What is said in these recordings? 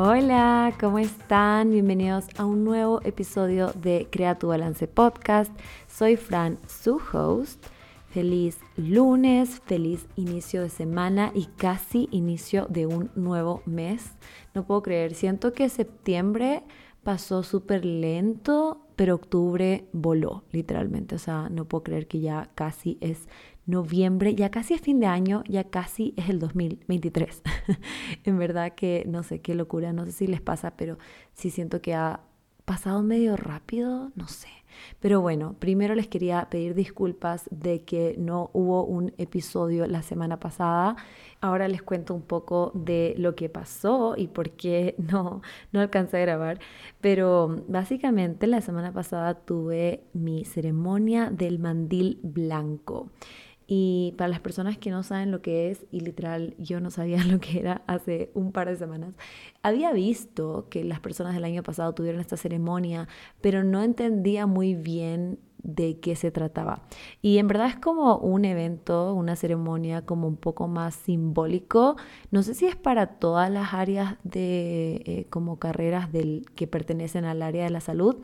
Hola, ¿cómo están? Bienvenidos a un nuevo episodio de Crea tu Balance Podcast. Soy Fran, su host. Feliz lunes, feliz inicio de semana y casi inicio de un nuevo mes. No puedo creer, siento que septiembre pasó súper lento, pero octubre voló, literalmente. O sea, no puedo creer que ya casi es noviembre, ya casi es fin de año, ya casi es el 2023. en verdad que no sé qué locura, no sé si les pasa, pero sí siento que ha pasado medio rápido, no sé. Pero bueno, primero les quería pedir disculpas de que no hubo un episodio la semana pasada. Ahora les cuento un poco de lo que pasó y por qué no, no alcancé a grabar. Pero básicamente la semana pasada tuve mi ceremonia del mandil blanco. Y para las personas que no saben lo que es, y literal yo no sabía lo que era hace un par de semanas, había visto que las personas del año pasado tuvieron esta ceremonia, pero no entendía muy bien de qué se trataba. Y en verdad es como un evento, una ceremonia como un poco más simbólico. No sé si es para todas las áreas de eh, como carreras del, que pertenecen al área de la salud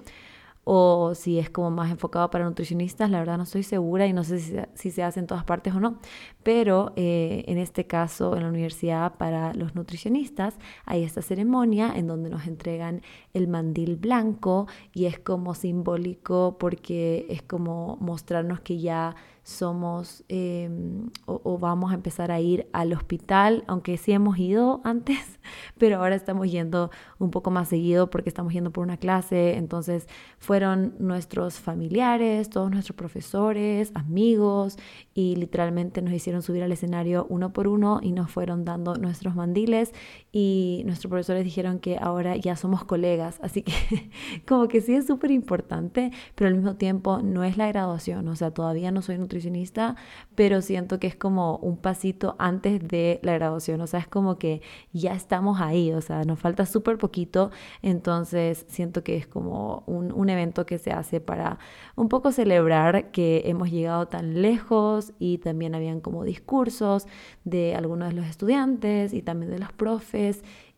o si es como más enfocado para nutricionistas, la verdad no estoy segura y no sé si, se hace en todas partes o no, pero eh, en este caso en la universidad para los nutricionistas hay esta ceremonia en donde nos entregan el mandil blanco y es como simbólico porque es como mostrarnos que ya somos em, o, vamos a empezar a ir al hospital, aunque sí hemos ido antes, pero ahora estamos yendo un poco más seguido porque estamos yendo por una clase. Entonces fueron nuestros familiares, todos nuestros profesores, amigos y literalmente nos hicieron subir al escenario uno por uno y nos fueron dando nuestros mandiles y nuestros profesores dijeron que ahora ya somos colegas. Así que como que sí es súper importante, pero al mismo tiempo no es la graduación, o sea, todavía no soy nutricionista pero siento que es como un pasito antes de la graduación, o sea, es como que ya estamos ahí, o sea, nos falta súper poquito, entonces siento que es como un, un evento que se hace para un poco celebrar que hemos llegado tan lejos y también habían como discursos de algunos de los estudiantes y también de los profes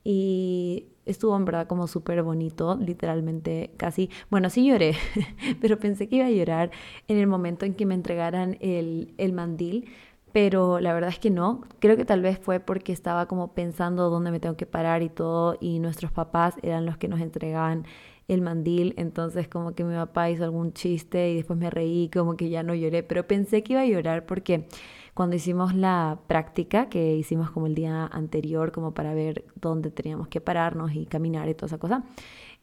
y estuvo en verdad como súper bonito, literalmente casi, bueno, sí lloré, pero pensé que iba a llorar en el momento en que me entregaran el, el mandil, pero la verdad es que no, creo que tal vez fue porque estaba como pensando dónde me tengo que parar y todo, y nuestros papás eran los que nos entregaban el mandil, entonces como que mi papá hizo algún chiste y después me reí, como que ya no lloré, pero pensé que iba a llorar porque cuando hicimos la práctica, que hicimos como el día anterior, como para ver dónde teníamos que pararnos y caminar y toda esa cosa,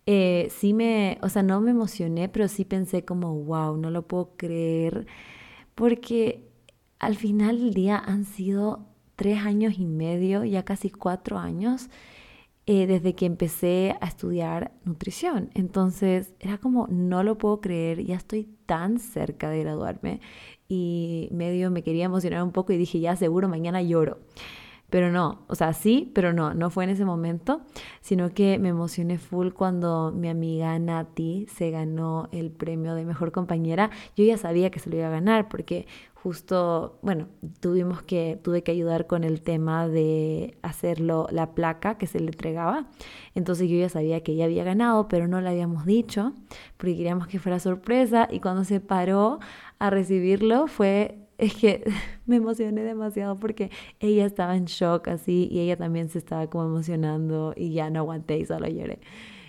eh, sí me, o sea, no me emocioné, pero sí pensé como, wow, no lo puedo creer, porque al final del día han sido tres años y medio, ya casi cuatro años, eh, desde que empecé a estudiar nutrición. Entonces era como, no lo puedo creer, ya estoy tan cerca de graduarme y medio me quería emocionar un poco y dije, ya seguro mañana lloro. Pero no, o sea, sí, pero no, no fue en ese momento, sino que me emocioné full cuando mi amiga Nati se ganó el premio de mejor compañera. Yo ya sabía que se lo iba a ganar porque justo, bueno, tuvimos que, tuve que ayudar con el tema de hacerlo, la placa que se le entregaba. Entonces yo ya sabía que ella había ganado, pero no le habíamos dicho porque queríamos que fuera sorpresa y cuando se paró a recibirlo fue es que me emocioné demasiado porque ella estaba en shock así y ella también se estaba como emocionando y ya no aguanté y solo lloré.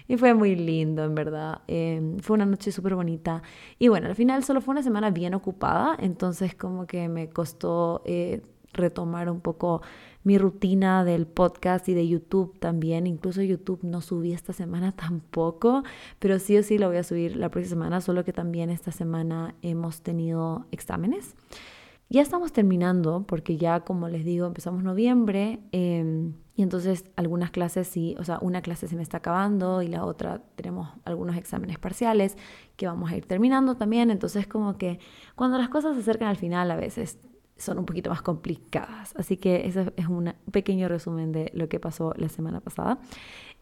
Y fue muy lindo, en verdad. Em, fue una noche súper bonita. Y bueno, al final solo fue una semana bien ocupada, entonces como que me costó eh, retomar un poco mi rutina del podcast y de YouTube también. Incluso YouTube no subí esta semana tampoco, pero sí o sí lo voy a subir la próxima semana, solo que también esta semana hemos tenido exámenes. Ya estamos terminando porque ya, como les digo, empezamos noviembre em, y entonces algunas clases sí, o sea, una clase se me está acabando y la otra tenemos algunos exámenes parciales que vamos a ir terminando también. Entonces como que cuando las cosas se acercan al final a veces son un poquito más complicadas. Así que ese es un pequeño resumen de lo que pasó la semana pasada.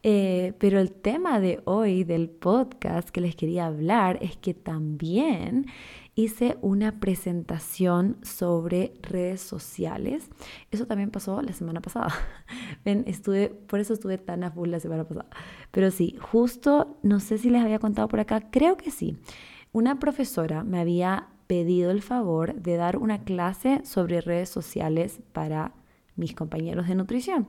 Eh, pero el tema de hoy del podcast que les quería hablar es que también hice una presentación sobre redes sociales. Eso también pasó la semana pasada. Estuve, por eso estuve tan a full la semana pasada. Pero sí, justo, no sé si les había contado por acá, creo que sí. Una profesora me había pedido el favor de dar una clase sobre redes sociales para mis compañeros de nutrición.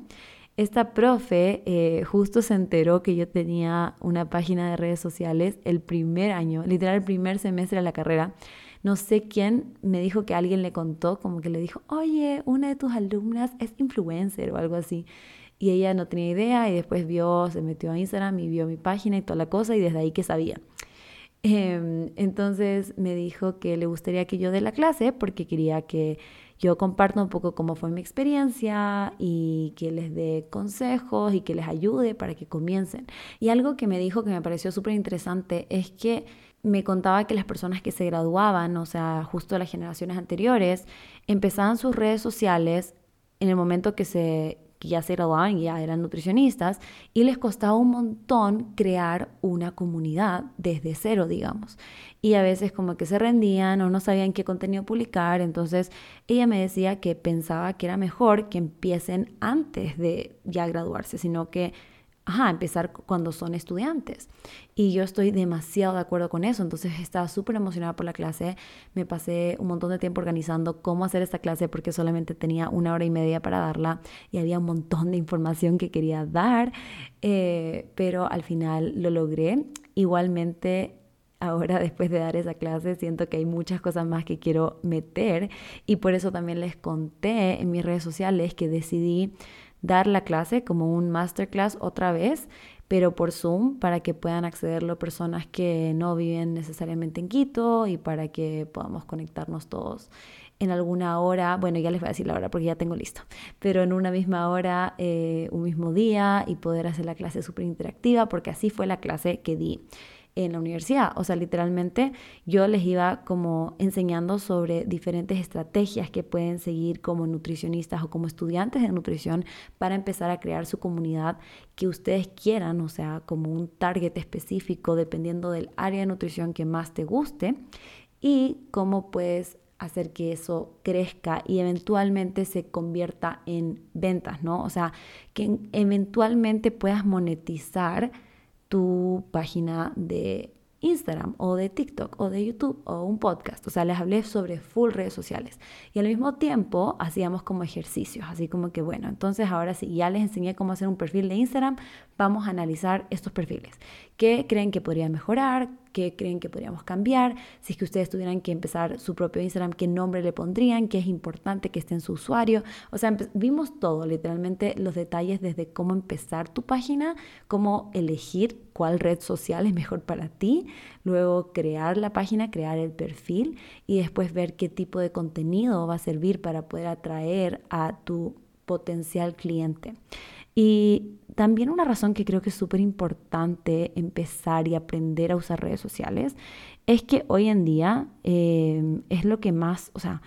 Esta profe eh, justo se enteró que yo tenía una página de redes sociales el primer año, literal el primer semestre de la carrera. No sé quién me dijo que alguien le contó, como que le dijo, oye, una de tus alumnas es influencer o algo así. Y ella no tenía idea y después vio, se metió a Instagram y vio mi página y toda la cosa y desde ahí que sabía. Em, entonces me dijo que le gustaría que yo dé la clase porque quería que yo comparto un poco cómo fue mi experiencia y que les dé consejos y que les ayude para que comiencen. Y algo que me dijo que me pareció súper interesante es que me contaba que las personas que se graduaban, o sea, justo las generaciones anteriores, empezaban sus redes sociales en el momento que se ya se graduaban y ya eran nutricionistas, y les costaba un montón crear una comunidad desde cero, digamos. Y a veces como que se rendían o no sabían qué contenido publicar, entonces ella me decía que pensaba que era mejor que empiecen antes de ya graduarse, sino que ajá, empezar cuando son estudiantes. Y yo estoy demasiado de acuerdo con eso, entonces estaba súper emocionada por la clase, me pasé un montón de tiempo organizando cómo hacer esta clase porque solamente tenía una hora y media para darla y había un montón de información que quería dar, eh, pero al final lo logré. Igualmente ahora después de dar esa clase siento que hay muchas cosas más que quiero meter y por eso también les conté en mis redes sociales que decidí dar la clase como un masterclass otra vez, pero por Zoom para que puedan accederlo personas que no viven necesariamente en Quito y para que podamos conectarnos todos en alguna hora, bueno, ya les voy a decir la hora porque ya tengo listo, pero en una misma hora, eh, un mismo día y poder hacer la clase súper interactiva porque así fue la clase que di en la universidad. O sea, literalmente yo les iba como enseñando sobre diferentes estrategias que pueden seguir como nutricionistas o como estudiantes de nutrición para empezar a crear su comunidad que ustedes quieran, o sea, como un target específico dependiendo del área de nutrición que más te guste y cómo puedes hacer que eso crezca y eventualmente se convierta en ventas, ¿no? O sea, que eventualmente puedas monetizar tu página de Instagram o de TikTok o de YouTube o un podcast. O sea, les hablé sobre full redes sociales. Y al mismo tiempo hacíamos como ejercicios, así como que bueno, entonces ahora sí, ya les enseñé cómo hacer un perfil de Instagram, vamos a analizar estos perfiles. ¿Qué creen que podría mejorar? qué creen que podríamos cambiar, si es que ustedes tuvieran que empezar su propio Instagram, qué nombre le pondrían, qué es importante que esté en su usuario. O sea, vimos todo, literalmente los detalles desde cómo empezar tu página, cómo elegir cuál red social es mejor para ti, luego crear la página, crear el perfil y después ver qué tipo de contenido va a servir para poder atraer a tu potencial cliente. Y también una razón que creo que es súper importante empezar y aprender a usar redes sociales es que hoy en día em, es lo que más, o sea,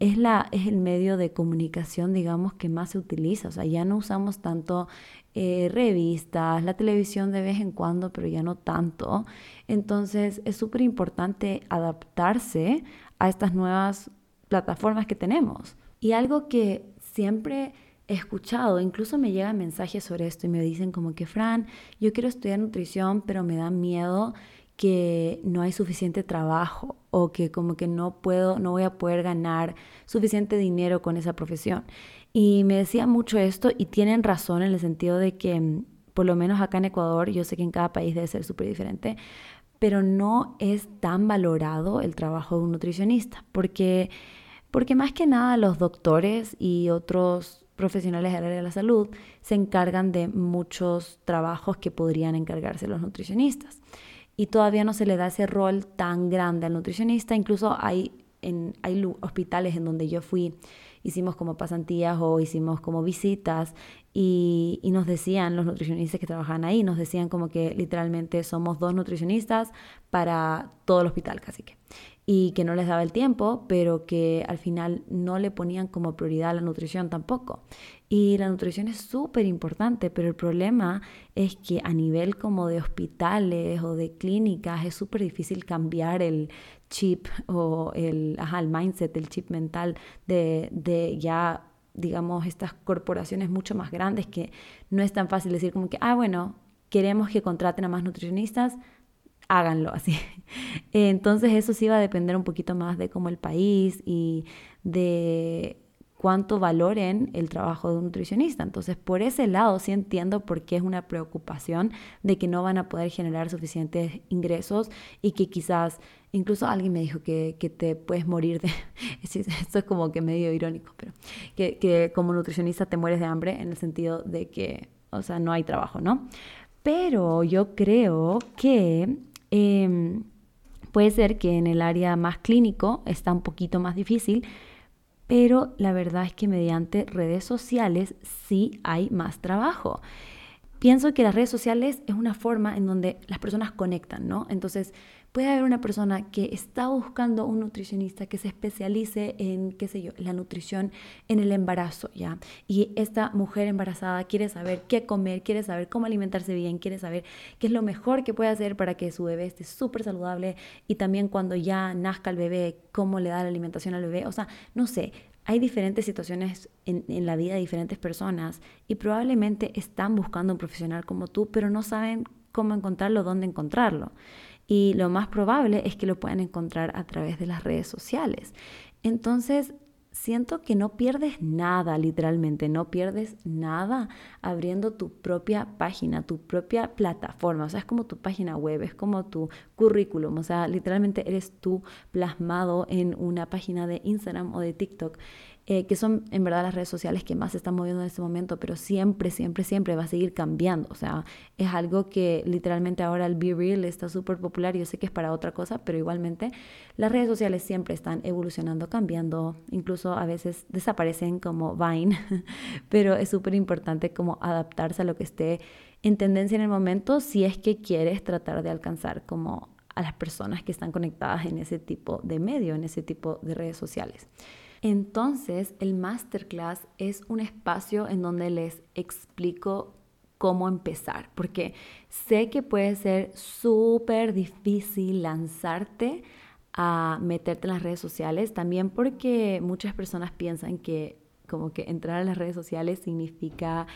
es, la, es el medio de comunicación, digamos, que más se utiliza. O sea, ya no usamos tanto eh, revistas, la televisión de vez en cuando, pero ya no tanto. Entonces es súper importante adaptarse a estas nuevas plataformas que tenemos. Y algo que siempre escuchado, incluso me llegan mensajes sobre esto y me dicen como que, Fran, yo quiero estudiar nutrición, pero me da miedo que no hay suficiente trabajo o que como que no puedo, no voy a poder ganar suficiente dinero con esa profesión. Y me decía mucho esto y tienen razón en el sentido de que, mm, por lo menos acá en Ecuador, yo sé que en cada país debe ser súper diferente, pero no es tan valorado el trabajo de un nutricionista, porque, porque más que nada los doctores y otros profesionales del área de la salud se encargan de muchos trabajos que podrían encargarse los nutricionistas. Y todavía no se le da ese rol tan grande al nutricionista. Incluso hay, en, hay hospitales en donde yo fui, hicimos como pasantías o hicimos como visitas y, y, nos decían los nutricionistas que trabajaban ahí, nos decían como que literalmente somos dos nutricionistas para todo el hospital casi que y que no les daba el tiempo, pero que al final no le ponían como prioridad la nutrición tampoco. Y la nutrición es súper importante, pero el problema es que a nivel como de hospitales o de clínicas es súper difícil cambiar el chip o el, ajá, el mindset, el chip mental de, de ya digamos, estas corporaciones mucho más grandes que no es tan fácil decir como que, ah, bueno, queremos que contraten a más nutricionistas, háganlo así. Entonces eso sí va a depender un poquito más de cómo el país y de cuánto valoren el trabajo de un nutricionista. Entonces, por ese lado sí entiendo por qué es una preocupación de que no van a poder generar suficientes ingresos y que quizás, incluso alguien me dijo que, te puedes morir de, esto es como que medio irónico, pero que, que como nutricionista te mueres de hambre en el sentido de que, o sea, no hay trabajo, ¿no? Pero yo creo que... Em, puede ser que en el área más clínico está un poquito más difícil, pero la verdad es que mediante redes sociales sí hay más trabajo. Pienso que las redes sociales es una forma en donde las personas conectan, ¿no? Entonces, puede haber una persona que está buscando un nutricionista que se especialice en, qué sé yo, la nutrición en el embarazo, ¿ya? Y esta mujer embarazada quiere saber qué comer, quiere saber cómo alimentarse bien, quiere saber qué es lo mejor que puede hacer para que su bebé esté súper saludable y también cuando ya nazca el bebé, cómo le da la alimentación al bebé. O sea, no sé, hay diferentes situaciones en, la vida de diferentes personas y probablemente están buscando un profesional como tú, pero no saben cómo encontrarlo, dónde encontrarlo. Y lo más probable es que lo puedan encontrar a través de las redes sociales. Entonces, siento que no pierdes nada, literalmente, no pierdes nada abriendo tu propia página, tu propia plataforma. O sea, es como tu página web, es como tu currículum. O sea, literalmente eres tú plasmado en una página de Instagram o de TikTok. Eh, que son en verdad las redes sociales que más se están moviendo en este momento, pero siempre, siempre, siempre va a seguir cambiando. O sea, es algo que literalmente ahora el Be Real está súper popular. Yo sé que es para otra cosa, pero igualmente las redes sociales siempre están evolucionando, cambiando, incluso a veces desaparecen como Vine, pero es súper importante como adaptarse a lo que esté en tendencia en el momento si es que quieres tratar de alcanzar como a las personas que están conectadas en ese tipo de medio, en ese tipo de redes sociales. Entonces, el masterclass es un espacio en donde les explico cómo empezar, porque sé que puede ser súper difícil lanzarte a meterte en las redes sociales, también porque muchas personas piensan que como que entrar a las redes sociales significa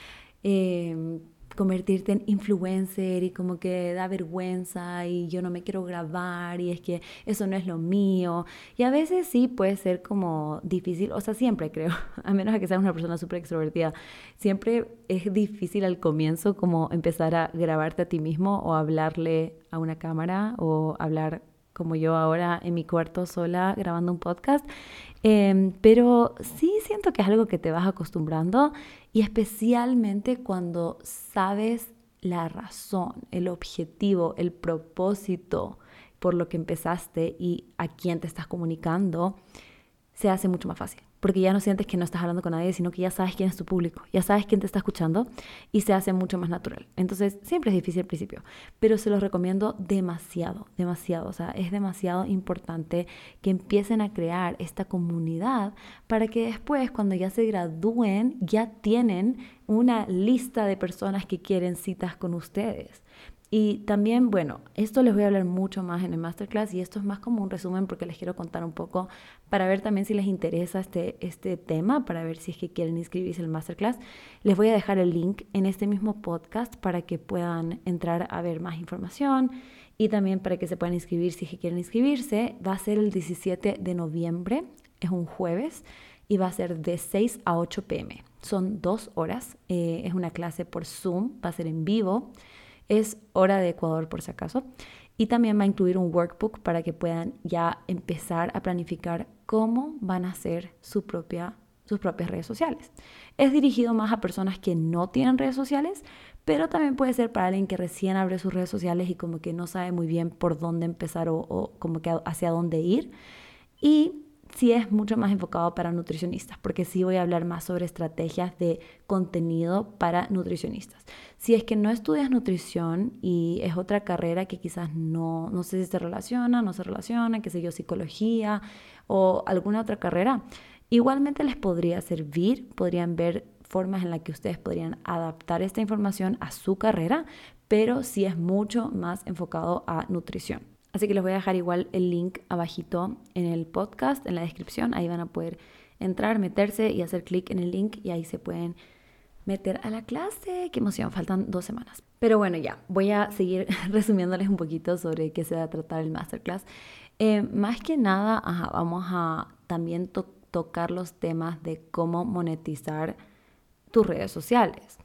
eh, convertirte en influencer y como que da vergüenza y yo no me quiero grabar y es que eso no es lo mío. Y a veces sí puede ser como difícil, o sea, siempre creo, a menos que seas una persona súper extrovertida, siempre es difícil al comienzo como empezar a grabarte a ti mismo o hablarle a una cámara o hablar como yo ahora en mi cuarto sola grabando un podcast. Em, pero sí siento que es algo que te vas acostumbrando y especialmente cuando sabes la razón, el objetivo, el propósito por lo que empezaste y a quién te estás comunicando, se hace mucho más fácil porque ya no sientes que no estás hablando con nadie, sino que ya sabes quién es tu público, ya sabes quién te está escuchando y se hace mucho más natural. Entonces, siempre es difícil al principio, pero se los recomiendo demasiado, demasiado. O sea, es demasiado importante que empiecen a crear esta comunidad para que después, cuando ya se gradúen, ya tienen una lista de personas que quieren citas con ustedes. Y también, bueno, esto les voy a hablar mucho más en el masterclass y esto es más como un resumen porque les quiero contar un poco para ver también si les interesa este, este tema, para ver si es que quieren inscribirse al masterclass. Les voy a dejar el link en este mismo podcast para que puedan entrar a ver más información y también para que se puedan inscribir si es que quieren inscribirse. Va a ser el 17 de noviembre, es un jueves y va a ser de 6 a 8 pm. Son dos horas, eh, es una clase por Zoom, va a ser en vivo. Es hora de Ecuador por si acaso. Y también va a incluir un workbook para que puedan ya empezar a planificar cómo van a hacer su propia, sus propias redes sociales. Es dirigido más a personas que no tienen redes sociales, pero también puede ser para alguien que recién abre sus redes sociales y como que no sabe muy bien por dónde empezar o, como que hacia dónde ir. Y sí es mucho más enfocado para nutricionistas, porque sí voy a hablar más sobre estrategias de contenido para nutricionistas. Si es que no estudias nutrición y es otra carrera que quizás no, no sé si se relaciona, no se relaciona, qué sé yo, psicología o alguna otra carrera, igualmente les podría servir, podrían ver formas en las que ustedes podrían adaptar esta información a su carrera, pero sí es mucho más enfocado a nutrición. Así que les voy a dejar igual el link abajito en el podcast, en la descripción. Ahí van a poder entrar, meterse y hacer clic en el link y ahí se pueden meter a la clase. Qué emoción, faltan dos semanas. Pero bueno, ya, voy a seguir resumiéndoles un poquito sobre qué se va a tratar el masterclass. Eh, más que nada, vamos a también tocar los temas de cómo monetizar tus redes sociales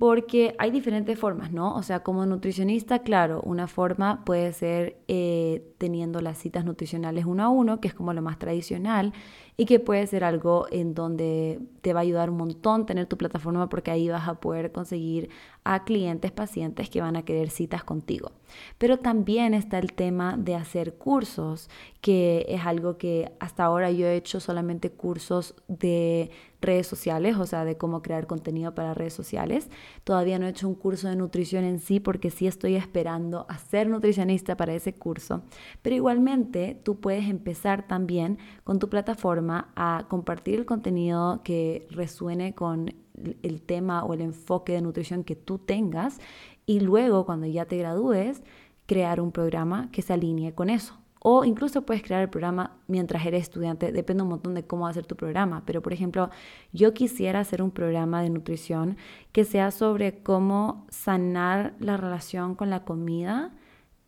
porque hay diferentes formas, ¿no? O sea, como nutricionista, claro, una forma puede ser eh, teniendo las citas nutricionales uno a uno, que es como lo más tradicional, y que puede ser algo en donde te va a ayudar un montón tener tu plataforma porque ahí vas a poder conseguir a clientes, pacientes que van a querer citas contigo. Pero también está el tema de hacer cursos, que es algo que hasta ahora yo he hecho solamente cursos de redes sociales, o sea, de cómo crear contenido para redes sociales. Todavía no he hecho un curso de nutrición en sí porque sí estoy esperando a ser nutricionista para ese curso. Pero igualmente tú puedes empezar también con tu plataforma a compartir el contenido que resuene con el tema o el enfoque de nutrición que tú tengas y luego cuando ya te gradúes crear un programa que se alinee con eso. O incluso puedes crear el programa mientras eres estudiante, depende un montón de cómo va a ser tu programa. Pero por ejemplo, yo quisiera hacer un programa de nutrición que sea sobre cómo sanar la relación con la comida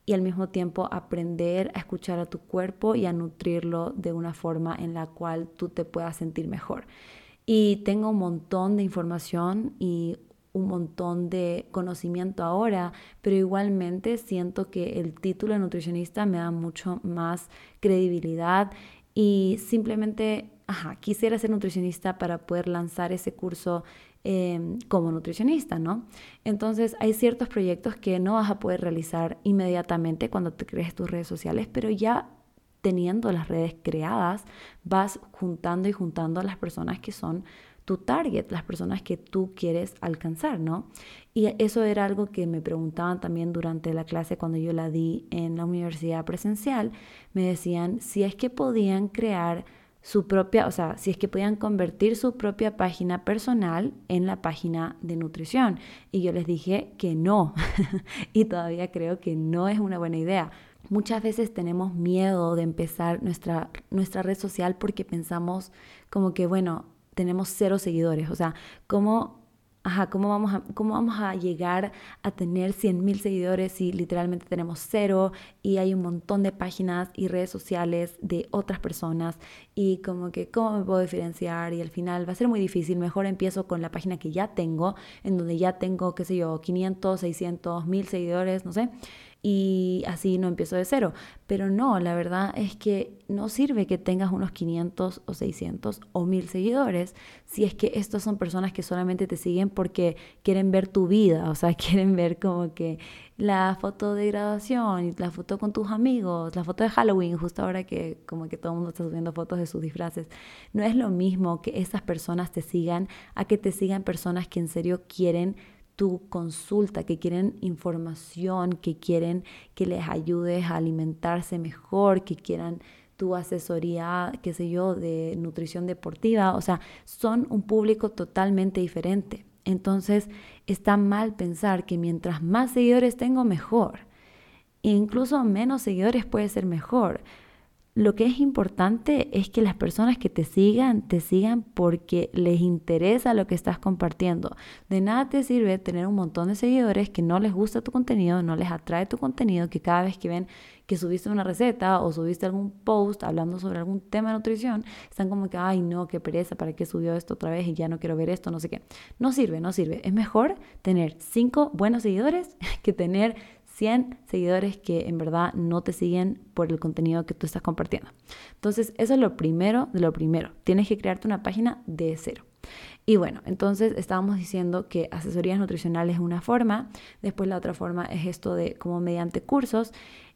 y al mismo tiempo aprender a escuchar a tu cuerpo y a nutrirlo de una forma en la cual tú te puedas sentir mejor. Y tengo un montón de información y un montón de conocimiento ahora, pero igualmente siento que el título de nutricionista me da mucho más credibilidad y simplemente, ajá, quisiera ser nutricionista para poder lanzar ese curso em, como nutricionista, ¿no? Entonces hay ciertos proyectos que no vas a poder realizar inmediatamente cuando te crees tus redes sociales, pero ya teniendo las redes creadas, vas juntando y juntando a las personas que son tu target, las personas que tú quieres alcanzar, ¿no? Y eso era algo que me preguntaban también durante la clase cuando yo la di en la universidad presencial. Me decían si es que podían crear su propia, o sea, si es que podían convertir su propia página personal en la página de nutrición. Y yo les dije que no. y todavía creo que no es una buena idea. Muchas veces tenemos miedo de empezar nuestra, nuestra red social porque pensamos como que, bueno, tenemos cero seguidores. O sea, ¿cómo, ajá, cómo, vamos, a, cómo vamos a llegar a tener 100 mil seguidores si literalmente tenemos cero y hay un montón de páginas y redes sociales de otras personas? Y como que, ¿cómo me puedo diferenciar? Y al final va a ser muy difícil. Mejor empiezo con la página que ya tengo, en donde ya tengo, qué sé yo, 500, 600, 1000 seguidores, no sé y así no empiezo de cero. Pero no, la verdad es que no sirve que tengas unos 500 o 600 o 1000 seguidores si es que estas son personas que solamente te siguen porque quieren ver tu vida, o sea, quieren ver como que la foto de graduación, la foto con tus amigos, la foto de Halloween, justo ahora que como que todo el mundo está subiendo fotos de sus disfraces. No es lo mismo que esas personas te sigan a que te sigan personas que en serio quieren tu consulta, que quieren información, que quieren que les ayudes a alimentarse mejor, que quieran tu asesoría, qué sé yo, de nutrición deportiva. O sea, son un público totalmente diferente. Entonces, está mal pensar que mientras más seguidores tengo, mejor. E incluso menos seguidores puede ser mejor. Lo que es importante es que las personas que te sigan, te sigan porque les interesa lo que estás compartiendo. De nada te sirve tener un montón de seguidores que no les gusta tu contenido, no les atrae tu contenido, que cada vez que ven que subiste una receta o subiste algún post hablando sobre algún tema de nutrición, están como que, ay no, qué pereza, ¿para qué subió esto otra vez y ya no quiero ver esto, no sé qué. No sirve, no sirve. Es mejor tener cinco buenos seguidores que tener 100 seguidores que en verdad no te siguen por el contenido que tú estás compartiendo. Entonces, eso es lo primero de lo primero. Tienes que crearte una página de cero. Y bueno, entonces estábamos diciendo que asesorías nutricionales es una forma, después la otra forma es esto de como mediante cursos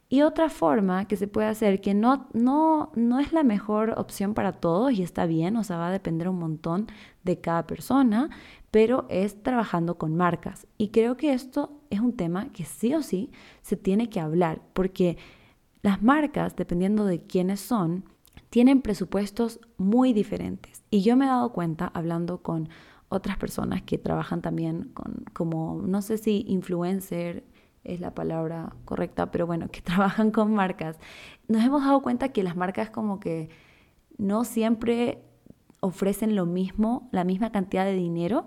y otra forma que se puede hacer, que no, no, no es la mejor opción para todos y está bien, o sea, va a depender un montón de cada persona, pero es trabajando con marcas. Y creo que esto es un tema que sí o sí se tiene que hablar, porque las marcas, dependiendo de quiénes son, tienen presupuestos muy diferentes. Y yo me he dado cuenta hablando con otras personas que trabajan también con, como, no sé si influencer, es la palabra correcta, pero bueno, que trabajan con marcas, nos hemos dado cuenta que las marcas como que no siempre ofrecen lo mismo, la misma cantidad de dinero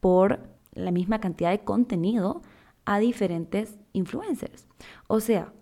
por la misma cantidad de contenido a diferentes influencers. O sea,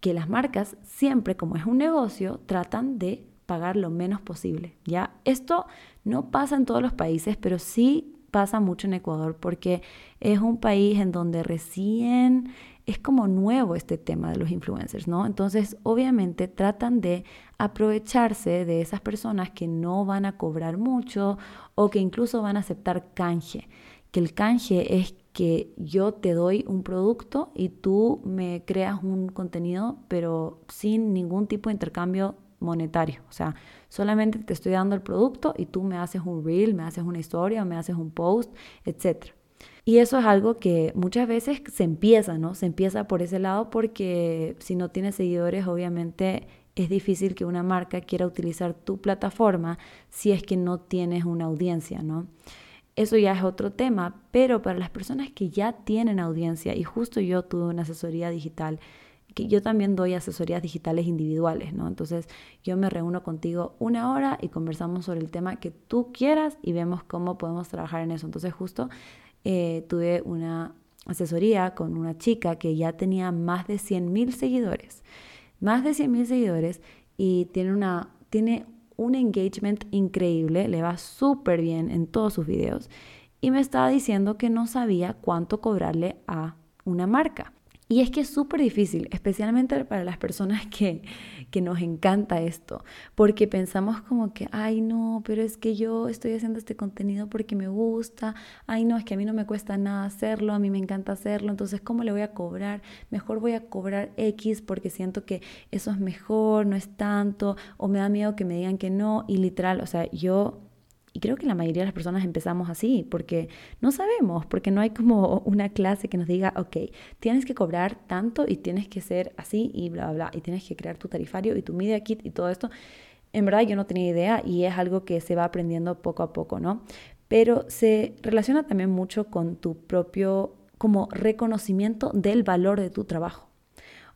que las marcas siempre, como es un negocio, tratan de pagar lo menos posible. ¿ya? Esto no pasa en todos los países, pero sí pasa mucho en Ecuador porque es un país en donde recién es como nuevo este tema de los influencers, ¿no? Entonces, obviamente tratan de aprovecharse de esas personas que no van a cobrar mucho o que incluso van a aceptar canje, que el canje es que yo te doy un producto y tú me creas un contenido, pero sin ningún tipo de intercambio monetario. O sea, solamente te estoy dando el producto y tú me haces un reel, me haces una historia, me haces un post, etc. Y eso es algo que muchas veces se empieza, ¿no? Se empieza por ese lado porque si no tienes seguidores, obviamente es difícil que una marca quiera utilizar tu plataforma si es que no tienes una audiencia, ¿no? Eso ya es otro tema, pero para las personas que ya tienen audiencia, y justo yo tuve una asesoría digital que yo también doy asesorías digitales individuales, ¿no? Entonces yo me reúno contigo una hora y conversamos sobre el tema que tú quieras y vemos cómo podemos trabajar en eso. Entonces justo eh, tuve una asesoría con una chica que ya tenía más de 100 mil seguidores, más de 100 mil seguidores y tiene, una, tiene un engagement increíble, le va súper bien en todos sus videos y me estaba diciendo que no sabía cuánto cobrarle a una marca. Y es que es súper difícil, especialmente para las personas que, que nos encanta esto, porque pensamos como que, ay no, pero es que yo estoy haciendo este contenido porque me gusta, ay no, es que a mí no me cuesta nada hacerlo, a mí me encanta hacerlo, entonces ¿cómo le voy a cobrar? Mejor voy a cobrar X porque siento que eso es mejor, no es tanto, o me da miedo que me digan que no, y literal, o sea, yo y creo que la mayoría de las personas empezamos así, porque no sabemos, porque no hay como una clase que nos diga, ok, tienes que cobrar tanto y tienes que ser así y bla, bla, bla, y tienes que crear tu tarifario y tu media kit y todo esto. En verdad yo no tenía idea y es algo que se va aprendiendo poco a poco, ¿no? Pero se relaciona también mucho con tu propio como reconocimiento del valor de tu trabajo.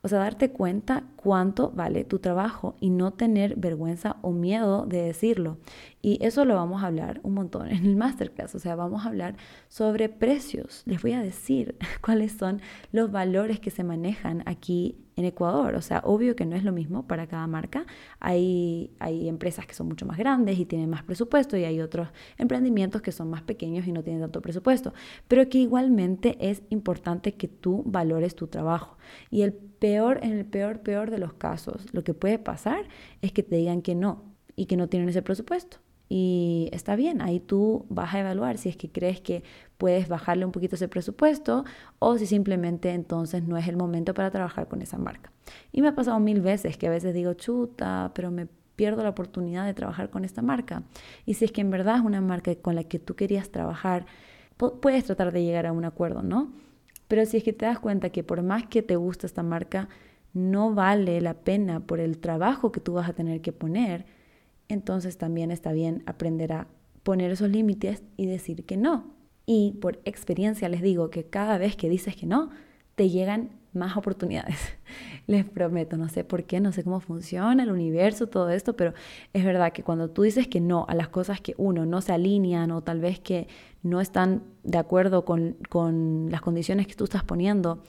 O sea, darte cuenta cuánto vale tu trabajo y no tener vergüenza o miedo de decirlo. Y eso lo vamos a hablar un montón en el masterclass. O sea, vamos a hablar sobre precios. Les voy a decir cuáles son los valores que se manejan aquí en Ecuador. O sea, obvio que no es lo mismo para cada marca. Hay, hay empresas que son mucho más grandes y tienen más presupuesto y hay otros emprendimientos que son más pequeños y no tienen tanto presupuesto. Pero que igualmente es importante que tú valores tu trabajo. Y el peor, en el peor, peor de los casos, lo que puede pasar es que te digan que no y que no tienen ese presupuesto. Y está bien, ahí tú vas a evaluar si es que crees que puedes bajarle un poquito ese presupuesto o si simplemente entonces no es el momento para trabajar con esa marca. Y me ha pasado mil veces que a veces digo, chuta, pero me pierdo la oportunidad de trabajar con esta marca. Y si es que en verdad es una marca con la que tú querías trabajar, puedes tratar de llegar a un acuerdo, ¿no? Pero si es que te das cuenta que por más que te gusta esta marca, no vale la pena por el trabajo que tú vas a tener que poner, entonces también está bien aprender a poner esos límites y decir que no. Y por experiencia les digo que cada vez que dices que no, te llegan más oportunidades. Les prometo, no sé por qué, no sé cómo funciona el universo, todo esto, pero es verdad que cuando tú dices que no a las cosas que uno no se alinean o tal vez que no están de acuerdo con, las condiciones que tú estás poniendo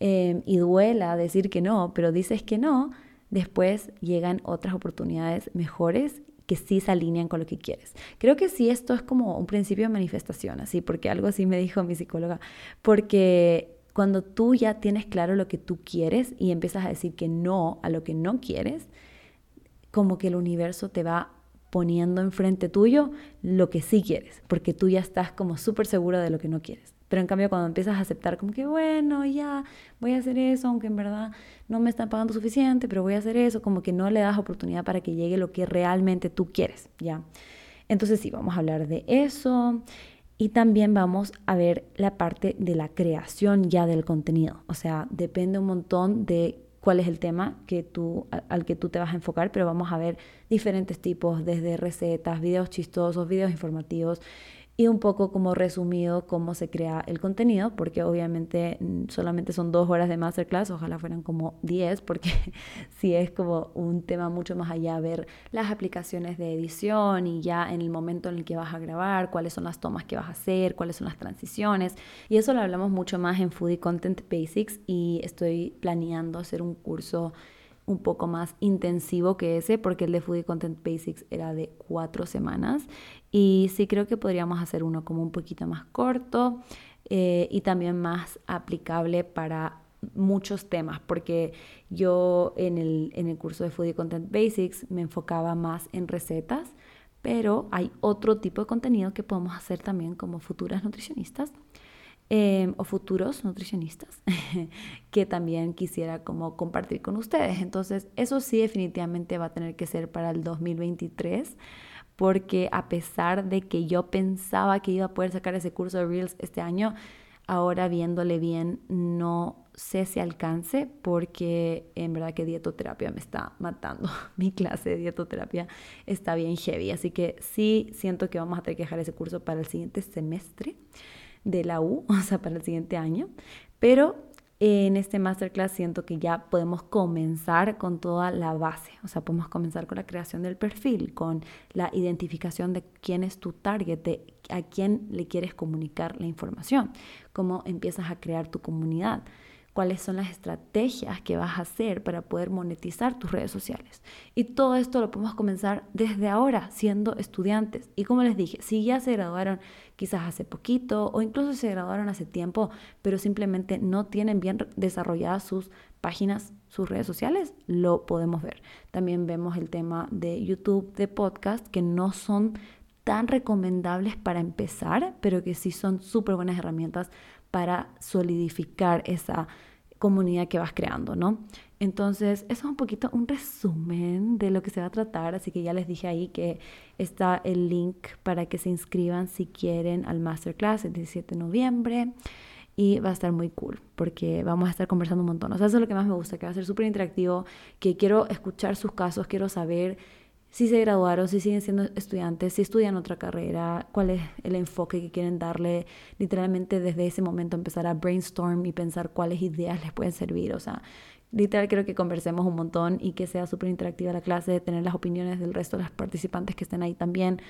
eh, y duela decir que no, pero dices que no, después llegan otras oportunidades mejores que sí se alinean con lo que quieres. Creo que sí, esto es como un principio de manifestación, así, porque algo así me dijo mi psicóloga, porque cuando tú ya tienes claro lo que tú quieres y empiezas a decir que no a lo que no quieres, como que el universo te va poniendo enfrente tuyo lo que sí quieres, porque tú ya estás como súper seguro de lo que no quieres. Pero en cambio cuando empiezas a aceptar como que, bueno, ya voy a hacer eso, aunque en verdad no me están pagando suficiente, pero voy a hacer eso, como que no le das oportunidad para que llegue lo que realmente tú quieres, ¿ya? Entonces sí, vamos a hablar de eso y también vamos a ver la parte de la creación ya del contenido. O sea, depende un montón de cuál es el tema que tú, al que tú te vas a enfocar, pero vamos a ver diferentes tipos, desde recetas, videos chistosos, videos informativos, y un poco como resumido cómo se crea el contenido, porque obviamente mm, solamente son dos horas de masterclass, ojalá fueran como diez, porque si es como un tema mucho más allá, ver las aplicaciones de edición y ya en el momento en el que vas a grabar, cuáles son las tomas que vas a hacer, cuáles son las transiciones, y eso lo hablamos mucho más en Foodie Content Basics y estoy planeando hacer un curso un poco más intensivo que ese, porque el de Foodie Content Basics era de cuatro semanas. Y sí creo que podríamos hacer uno como un poquito más corto eh, y también más aplicable para muchos temas, porque yo en el, en el curso de Foodie Content Basics me enfocaba más en recetas, pero hay otro tipo de contenido que podemos hacer también como futuras nutricionistas Em, o futuros nutricionistas que también quisiera como compartir con ustedes. Entonces, eso sí definitivamente va a tener que ser para el 2023 porque a pesar de que yo pensaba que iba a poder sacar ese curso de Reels este año, ahora viéndole bien no sé si alcance porque en verdad que dietoterapia me está matando. Mi clase de dietoterapia está bien heavy, así que sí siento que vamos a tener que dejar ese curso para el siguiente semestre de la U, o sea, para el siguiente año. Pero en este masterclass siento que ya podemos comenzar con toda la base, o sea, podemos comenzar con la creación del perfil, con la identificación de quién es tu target, de a quién le quieres comunicar la información, cómo empiezas a crear tu comunidad cuáles son las estrategias que vas a hacer para poder monetizar tus redes sociales. Y todo esto lo podemos comenzar desde ahora, siendo estudiantes. Y como les dije, si ya se graduaron quizás hace poquito o incluso se graduaron hace tiempo, pero simplemente no tienen bien desarrolladas sus páginas, sus redes sociales, lo podemos ver. También vemos el tema de YouTube, de podcast, que no son tan recomendables para empezar, pero que sí son súper buenas herramientas para solidificar esa comunidad que vas creando, ¿no? Entonces, eso es un poquito un resumen de lo que se va a tratar, así que ya les dije ahí que está el link para que se inscriban si quieren al masterclass el 17 de noviembre y va a estar muy cool porque vamos a estar conversando un montón. O sea, eso es lo que más me gusta, que va a ser súper interactivo, que quiero escuchar sus casos, quiero saber si se graduaron, si siguen siendo estudiantes, si estudian otra carrera, cuál es el enfoque que quieren darle, literalmente desde ese momento empezar a brainstorm y pensar cuáles ideas les pueden servir. O sea, literal quiero que conversemos un montón y que sea súper interactiva la clase, tener las opiniones del resto de los participantes que estén ahí también.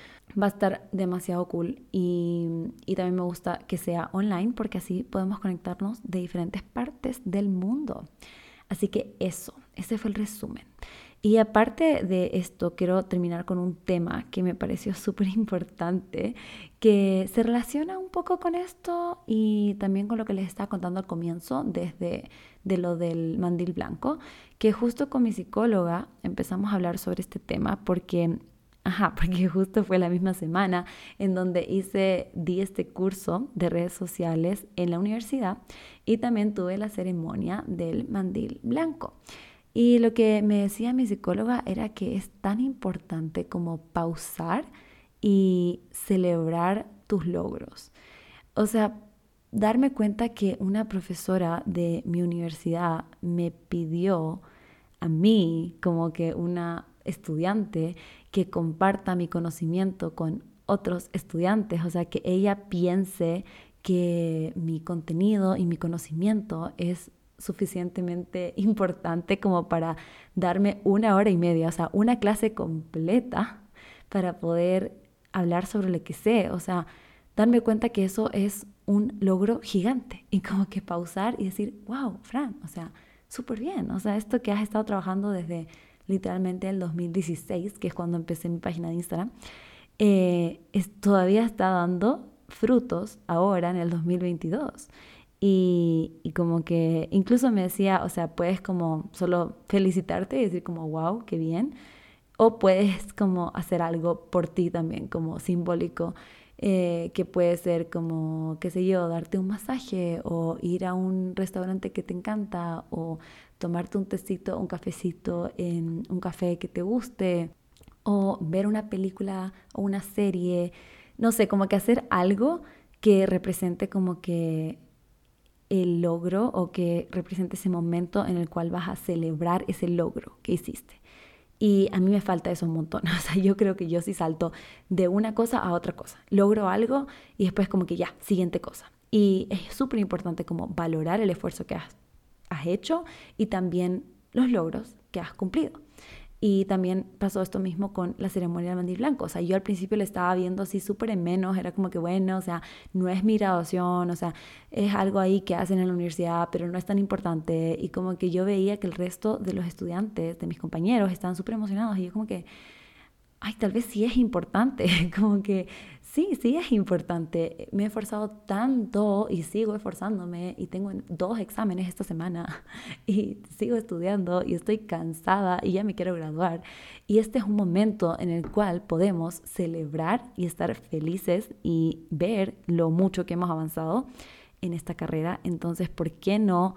Va a estar demasiado cool y, y también me gusta que sea online porque así podemos conectarnos de diferentes partes del mundo. Así que eso, ese fue el resumen. Y aparte de esto, quiero terminar con un tema que me pareció súper importante, que se relaciona un poco con esto y también con lo que les estaba contando al comienzo, desde de lo del mandil blanco, que justo con mi psicóloga empezamos a hablar sobre este tema porque Ajá, porque justo fue la misma semana en donde hice, di este curso de redes sociales en la universidad y también tuve la ceremonia del mandil blanco. Y lo que me decía mi psicóloga era que es tan importante como pausar y celebrar tus logros. O sea, darme cuenta que una profesora de mi universidad me pidió a mí, como que una estudiante, que comparta mi conocimiento con otros estudiantes, o sea, que ella piense que mi contenido y mi conocimiento es suficientemente importante como para darme una hora y media, o sea, una clase completa para poder hablar sobre lo que sé, o sea, darme cuenta que eso es un logro gigante y como que pausar y decir, wow, Fran, o sea, súper bien, o sea, esto que has estado trabajando desde literalmente el 2016, que es cuando empecé mi página de Instagram, eh, todavía está dando frutos ahora en el 2022. Y, como que incluso me decía, o sea, puedes como solo felicitarte y decir como, wow, qué bien. O puedes como hacer algo por ti también, como simbólico, eh, que puede ser como, qué sé yo, darte un masaje o ir a un restaurante que te encanta o tomarte un tecito, un cafecito en un café que te guste o ver una película o una serie, no sé, como que hacer algo que represente como que el logro o que represente ese momento en el cual vas a celebrar ese logro que hiciste. Y a mí me falta eso un montón. O sea, yo creo que yo sí salto de una cosa a otra cosa. Logro algo y después como que ya, siguiente cosa. Y es súper importante como valorar el esfuerzo que has, has hecho y también los logros que has cumplido. Y también pasó esto mismo con la ceremonia del mandil blanco. O sea, yo al principio le estaba viendo así súper en menos, era como que bueno, o sea, no es mi graduación, o sea, es algo ahí que hacen en la universidad, pero no es tan importante. Y como que yo veía que el resto de los estudiantes, de mis compañeros, estaban súper emocionados y yo como que, ay, tal vez sí es importante, como que Sí, sí es importante. Me he esforzado tanto y sigo esforzándome y tengo dos exámenes esta semana y sigo estudiando y estoy cansada y ya me quiero graduar. Y este es un momento en el cual podemos celebrar y estar felices y ver lo mucho que hemos avanzado en esta carrera. Entonces, ¿por qué no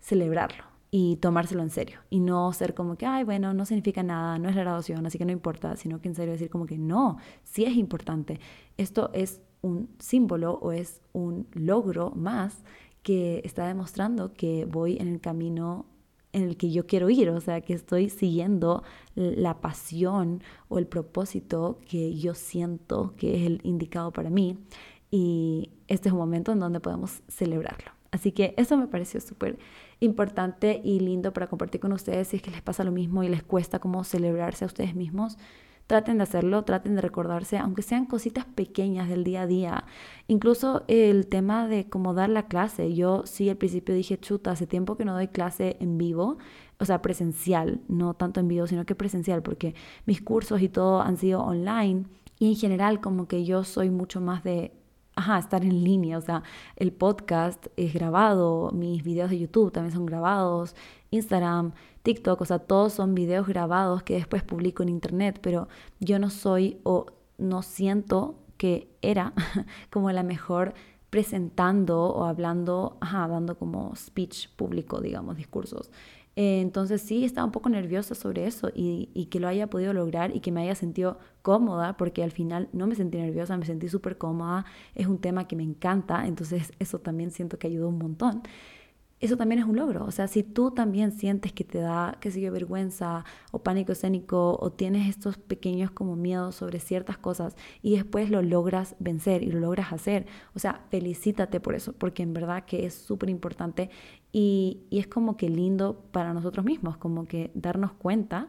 celebrarlo? Y tomárselo en serio y no ser como que, ay, bueno, no significa nada, no es la graduación, así que no importa, sino que en serio decir como que no, sí es importante. Esto es un símbolo o es un logro más que está demostrando que voy en el camino en el que yo quiero ir, o sea, que estoy siguiendo la pasión o el propósito que yo siento que es el indicado para mí y este es un momento en donde podemos celebrarlo. Así que eso me pareció súper importante y lindo para compartir con ustedes si es que les pasa lo mismo y les cuesta como celebrarse a ustedes mismos. Traten de hacerlo, traten de recordarse, aunque sean cositas pequeñas del día a día. Incluso el tema de cómo dar la clase. Yo sí al principio dije, chuta, hace tiempo que no doy clase en vivo, o sea, presencial, no tanto en vivo, sino que presencial, porque mis cursos y todo han sido online. Y en general como que yo soy mucho más de ajá, estar en línea, o sea, el podcast es grabado, mis videos de YouTube también son grabados, Instagram, TikTok, o sea, todos son videos grabados que después publico en internet, pero yo no soy o no siento que era como la mejor presentando o hablando, ajá, dando como speech público, digamos, discursos. Eh, entonces sí, estaba un poco nerviosa sobre eso y, y, que lo haya podido lograr y que me haya sentido porque al final no me sentí nerviosa, me sentí súper cómoda, es un tema que me encanta, entonces eso también siento que ayudó un montón eso también es un logro. O sea, si tú también sientes que te da, qué sé yo, vergüenza o pánico escénico o tienes estos pequeños como miedos sobre ciertas cosas y después lo logras vencer y lo logras hacer, o sea, felicítate por eso, porque en verdad que es súper importante y es como que lindo para nosotros mismos, como que darnos cuenta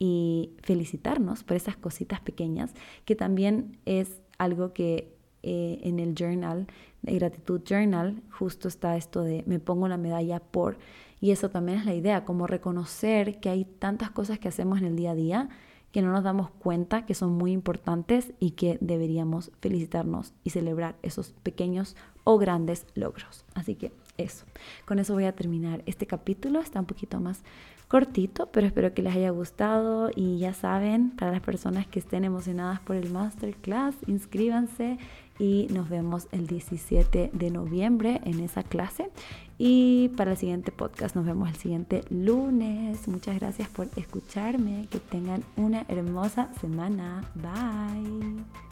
y felicitarnos por esas cositas pequeñas, que también es algo que eh, en el journal, de gratitud journal, justo está esto de me pongo la medalla por, y eso también es la idea, como reconocer que hay tantas cosas que hacemos en el día a día que no nos damos cuenta que son muy importantes y que deberíamos felicitarnos y celebrar esos pequeños o grandes logros. Así que eso, con eso voy a terminar este capítulo, está un poquito más cortito, pero espero que les haya gustado y ya saben, para las personas que estén emocionadas por el masterclass, inscríbanse y nos vemos el 17 de noviembre en esa clase. Y para el siguiente podcast nos vemos el siguiente lunes. Muchas gracias por escucharme. Que tengan una hermosa semana. Bye.